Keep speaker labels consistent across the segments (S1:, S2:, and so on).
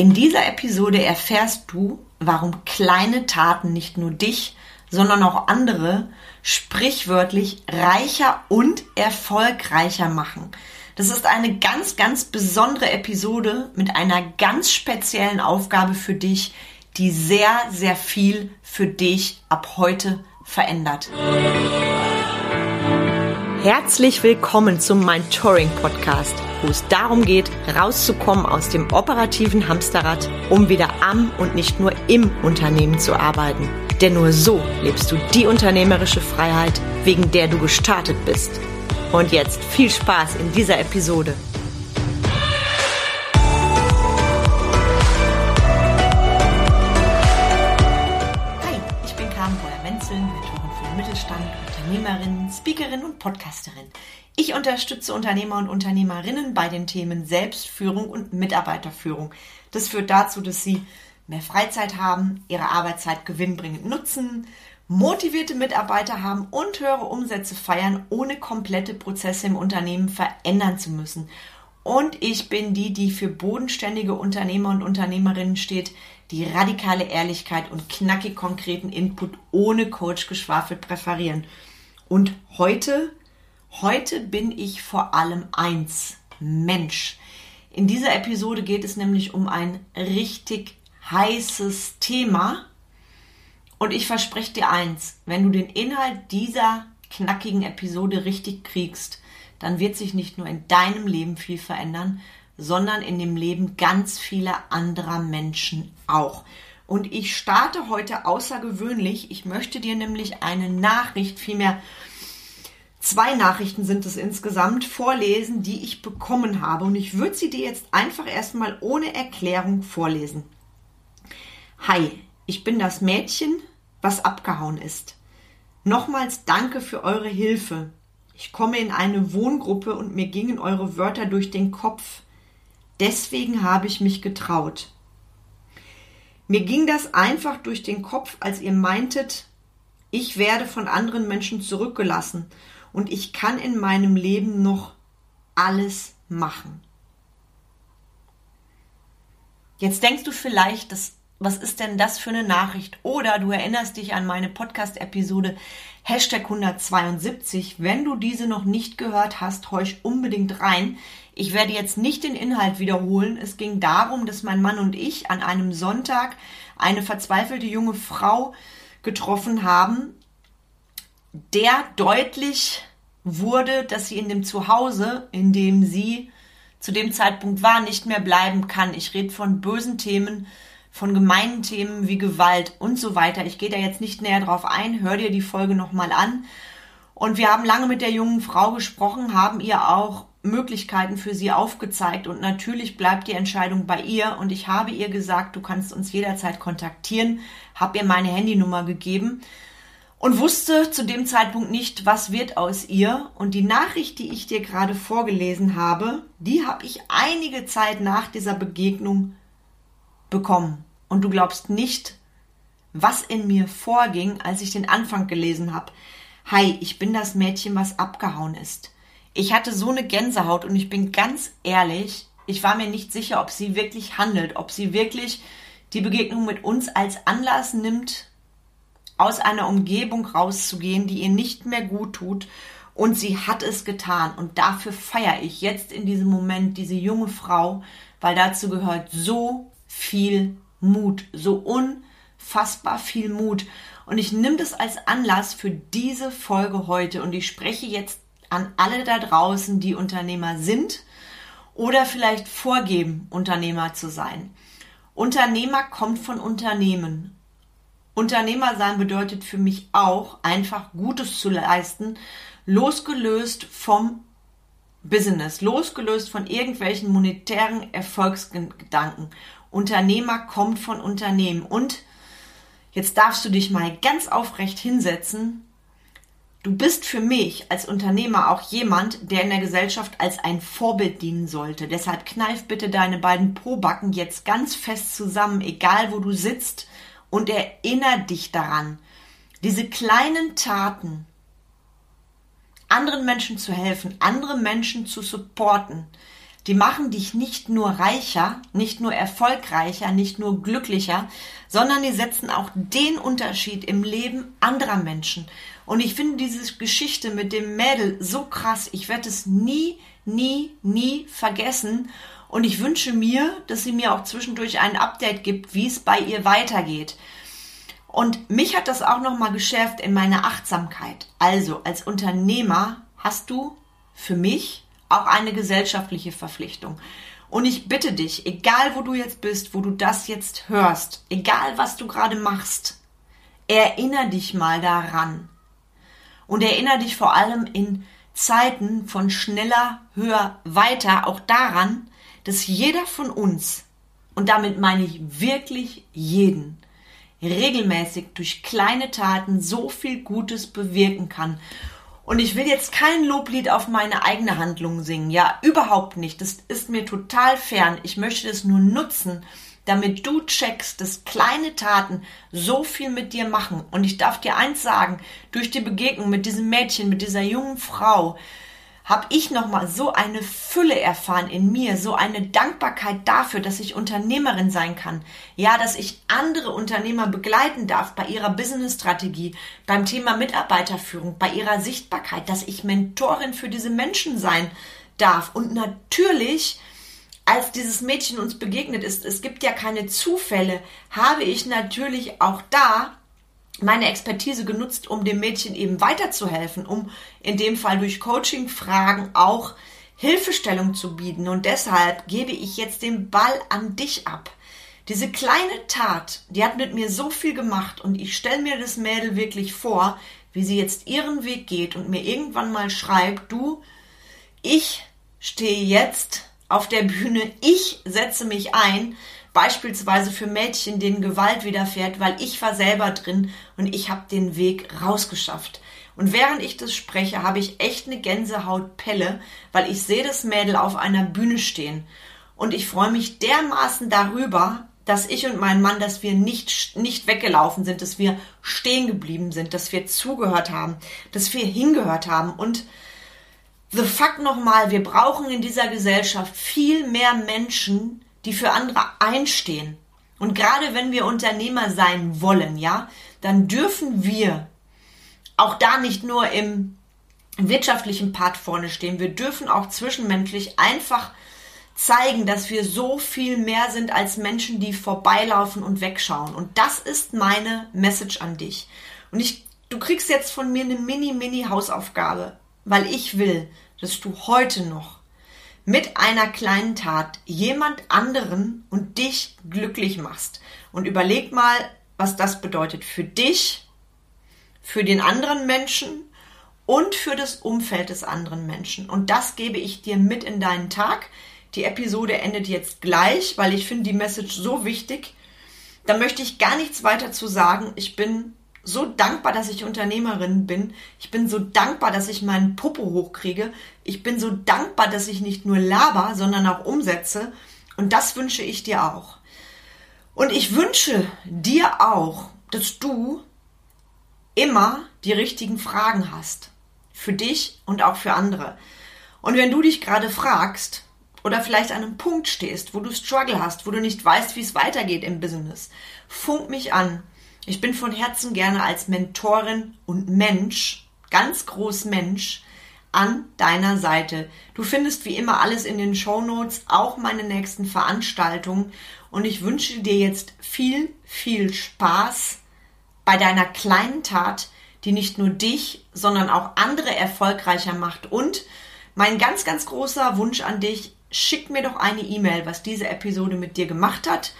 S1: In dieser Episode erfährst du, warum kleine Taten nicht nur dich, sondern auch andere sprichwörtlich reicher und erfolgreicher machen. Das ist eine ganz, ganz besondere Episode mit einer ganz speziellen Aufgabe für dich, die sehr, sehr viel für dich ab heute verändert. Herzlich willkommen zum Mind Touring Podcast, wo es darum geht, rauszukommen aus dem operativen Hamsterrad, um wieder am und nicht nur im Unternehmen zu arbeiten. Denn nur so lebst du die unternehmerische Freiheit, wegen der du gestartet bist. Und jetzt viel Spaß in dieser Episode. Hi, ich bin Carmen Breuer-Menzel, Mentorin für den Mittelstand Unternehmerin, Speakerin und Podcasterin. Ich unterstütze Unternehmer und Unternehmerinnen bei den Themen Selbstführung und Mitarbeiterführung. Das führt dazu, dass sie mehr Freizeit haben, ihre Arbeitszeit gewinnbringend nutzen, motivierte Mitarbeiter haben und höhere Umsätze feiern, ohne komplette Prozesse im Unternehmen verändern zu müssen. Und ich bin die, die für bodenständige Unternehmer und Unternehmerinnen steht, die radikale Ehrlichkeit und knackig konkreten Input ohne Coach-Geschwafel präferieren. Und heute, heute bin ich vor allem eins, Mensch. In dieser Episode geht es nämlich um ein richtig heißes Thema. Und ich verspreche dir eins, wenn du den Inhalt dieser knackigen Episode richtig kriegst, dann wird sich nicht nur in deinem Leben viel verändern, sondern in dem Leben ganz vieler anderer Menschen auch. Und ich starte heute außergewöhnlich. Ich möchte dir nämlich eine Nachricht, vielmehr zwei Nachrichten sind es insgesamt, vorlesen, die ich bekommen habe. Und ich würde sie dir jetzt einfach erstmal ohne Erklärung vorlesen. Hi, ich bin das Mädchen, was abgehauen ist. Nochmals danke für eure Hilfe. Ich komme in eine Wohngruppe und mir gingen eure Wörter durch den Kopf. Deswegen habe ich mich getraut. Mir ging das einfach durch den Kopf, als ihr meintet, ich werde von anderen Menschen zurückgelassen und ich kann in meinem Leben noch alles machen. Jetzt denkst du vielleicht, das, was ist denn das für eine Nachricht? Oder du erinnerst dich an meine Podcast-Episode Hashtag 172. Wenn du diese noch nicht gehört hast, heuch unbedingt rein. Ich werde jetzt nicht den Inhalt wiederholen. Es ging darum, dass mein Mann und ich an einem Sonntag eine verzweifelte junge Frau getroffen haben, der deutlich wurde, dass sie in dem Zuhause, in dem sie zu dem Zeitpunkt war, nicht mehr bleiben kann. Ich rede von bösen Themen, von gemeinen Themen wie Gewalt und so weiter. Ich gehe da jetzt nicht näher drauf ein. Hör dir die Folge nochmal an. Und wir haben lange mit der jungen Frau gesprochen, haben ihr auch Möglichkeiten für sie aufgezeigt und natürlich bleibt die Entscheidung bei ihr und ich habe ihr gesagt, du kannst uns jederzeit kontaktieren, habe ihr meine Handynummer gegeben und wusste zu dem Zeitpunkt nicht, was wird aus ihr und die Nachricht, die ich dir gerade vorgelesen habe, die habe ich einige Zeit nach dieser Begegnung bekommen und du glaubst nicht, was in mir vorging, als ich den Anfang gelesen habe. Hi, ich bin das Mädchen, was abgehauen ist. Ich hatte so eine Gänsehaut und ich bin ganz ehrlich, ich war mir nicht sicher, ob sie wirklich handelt, ob sie wirklich die Begegnung mit uns als Anlass nimmt, aus einer Umgebung rauszugehen, die ihr nicht mehr gut tut. Und sie hat es getan. Und dafür feiere ich jetzt in diesem Moment diese junge Frau, weil dazu gehört so viel Mut, so unfassbar viel Mut. Und ich nehme das als Anlass für diese Folge heute und ich spreche jetzt an alle da draußen, die Unternehmer sind oder vielleicht vorgeben, Unternehmer zu sein. Unternehmer kommt von Unternehmen. Unternehmer sein bedeutet für mich auch, einfach Gutes zu leisten, losgelöst vom Business, losgelöst von irgendwelchen monetären Erfolgsgedanken. Unternehmer kommt von Unternehmen. Und jetzt darfst du dich mal ganz aufrecht hinsetzen Du bist für mich als Unternehmer auch jemand, der in der Gesellschaft als ein Vorbild dienen sollte. Deshalb kneif bitte deine beiden Probacken jetzt ganz fest zusammen, egal wo du sitzt, und erinner dich daran, diese kleinen Taten, anderen Menschen zu helfen, andere Menschen zu supporten, die machen dich nicht nur reicher, nicht nur erfolgreicher, nicht nur glücklicher, sondern die setzen auch den Unterschied im Leben anderer Menschen. Und ich finde diese Geschichte mit dem Mädel so krass. Ich werde es nie, nie, nie vergessen. Und ich wünsche mir, dass sie mir auch zwischendurch ein Update gibt, wie es bei ihr weitergeht. Und mich hat das auch nochmal geschärft in meiner Achtsamkeit. Also als Unternehmer hast du für mich auch eine gesellschaftliche Verpflichtung. Und ich bitte dich, egal wo du jetzt bist, wo du das jetzt hörst, egal was du gerade machst, erinnere dich mal daran. Und erinnere dich vor allem in Zeiten von schneller, höher, weiter auch daran, dass jeder von uns, und damit meine ich wirklich jeden, regelmäßig durch kleine Taten so viel Gutes bewirken kann. Und ich will jetzt kein Loblied auf meine eigene Handlung singen. Ja, überhaupt nicht. Das ist mir total fern. Ich möchte es nur nutzen, damit du checkst, dass kleine Taten so viel mit dir machen. Und ich darf dir eins sagen, durch die Begegnung mit diesem Mädchen, mit dieser jungen Frau, habe ich nochmal so eine Fülle erfahren in mir, so eine Dankbarkeit dafür, dass ich Unternehmerin sein kann. Ja, dass ich andere Unternehmer begleiten darf bei ihrer Businessstrategie, beim Thema Mitarbeiterführung, bei ihrer Sichtbarkeit, dass ich Mentorin für diese Menschen sein darf. Und natürlich, als dieses Mädchen uns begegnet ist, es gibt ja keine Zufälle, habe ich natürlich auch da meine Expertise genutzt, um dem Mädchen eben weiterzuhelfen, um in dem Fall durch Coaching-Fragen auch Hilfestellung zu bieten. Und deshalb gebe ich jetzt den Ball an dich ab. Diese kleine Tat, die hat mit mir so viel gemacht und ich stelle mir das Mädel wirklich vor, wie sie jetzt ihren Weg geht und mir irgendwann mal schreibt, du, ich stehe jetzt auf der Bühne, ich setze mich ein beispielsweise für Mädchen, denen Gewalt widerfährt, weil ich war selber drin und ich habe den Weg rausgeschafft. Und während ich das spreche, habe ich echt eine Gänsehautpelle, weil ich sehe das Mädel auf einer Bühne stehen. Und ich freue mich dermaßen darüber, dass ich und mein Mann, dass wir nicht, nicht weggelaufen sind, dass wir stehen geblieben sind, dass wir zugehört haben, dass wir hingehört haben. Und the fuck nochmal, wir brauchen in dieser Gesellschaft viel mehr Menschen, die für andere einstehen. Und gerade wenn wir Unternehmer sein wollen, ja, dann dürfen wir auch da nicht nur im wirtschaftlichen Part vorne stehen. Wir dürfen auch zwischenmenschlich einfach zeigen, dass wir so viel mehr sind als Menschen, die vorbeilaufen und wegschauen. Und das ist meine Message an dich. Und ich, du kriegst jetzt von mir eine mini, mini Hausaufgabe, weil ich will, dass du heute noch mit einer kleinen Tat jemand anderen und dich glücklich machst. Und überleg mal, was das bedeutet für dich, für den anderen Menschen und für das Umfeld des anderen Menschen. Und das gebe ich dir mit in deinen Tag. Die Episode endet jetzt gleich, weil ich finde die Message so wichtig. Da möchte ich gar nichts weiter zu sagen. Ich bin so dankbar, dass ich Unternehmerin bin. Ich bin so dankbar, dass ich meinen Popo hochkriege. Ich bin so dankbar, dass ich nicht nur laber, sondern auch umsetze. Und das wünsche ich dir auch. Und ich wünsche dir auch, dass du immer die richtigen Fragen hast. Für dich und auch für andere. Und wenn du dich gerade fragst oder vielleicht an einem Punkt stehst, wo du Struggle hast, wo du nicht weißt, wie es weitergeht im Business, funk mich an ich bin von Herzen gerne als Mentorin und Mensch, ganz groß Mensch, an deiner Seite. Du findest wie immer alles in den Show Notes, auch meine nächsten Veranstaltungen. Und ich wünsche dir jetzt viel, viel Spaß bei deiner kleinen Tat, die nicht nur dich, sondern auch andere erfolgreicher macht. Und mein ganz, ganz großer Wunsch an dich, schick mir doch eine E-Mail, was diese Episode mit dir gemacht hat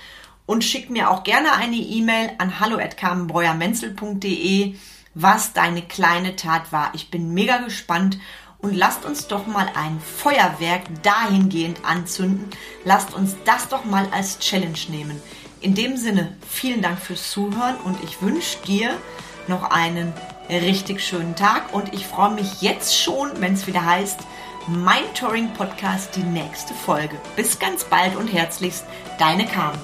S1: und schick mir auch gerne eine E-Mail an hallo@carmenbreuermenzel.de, was deine kleine Tat war. Ich bin mega gespannt und lasst uns doch mal ein Feuerwerk dahingehend anzünden. Lasst uns das doch mal als Challenge nehmen. In dem Sinne, vielen Dank fürs Zuhören und ich wünsche dir noch einen richtig schönen Tag und ich freue mich jetzt schon, wenn es wieder heißt, mein Touring Podcast, die nächste Folge. Bis ganz bald und herzlichst, deine Carmen.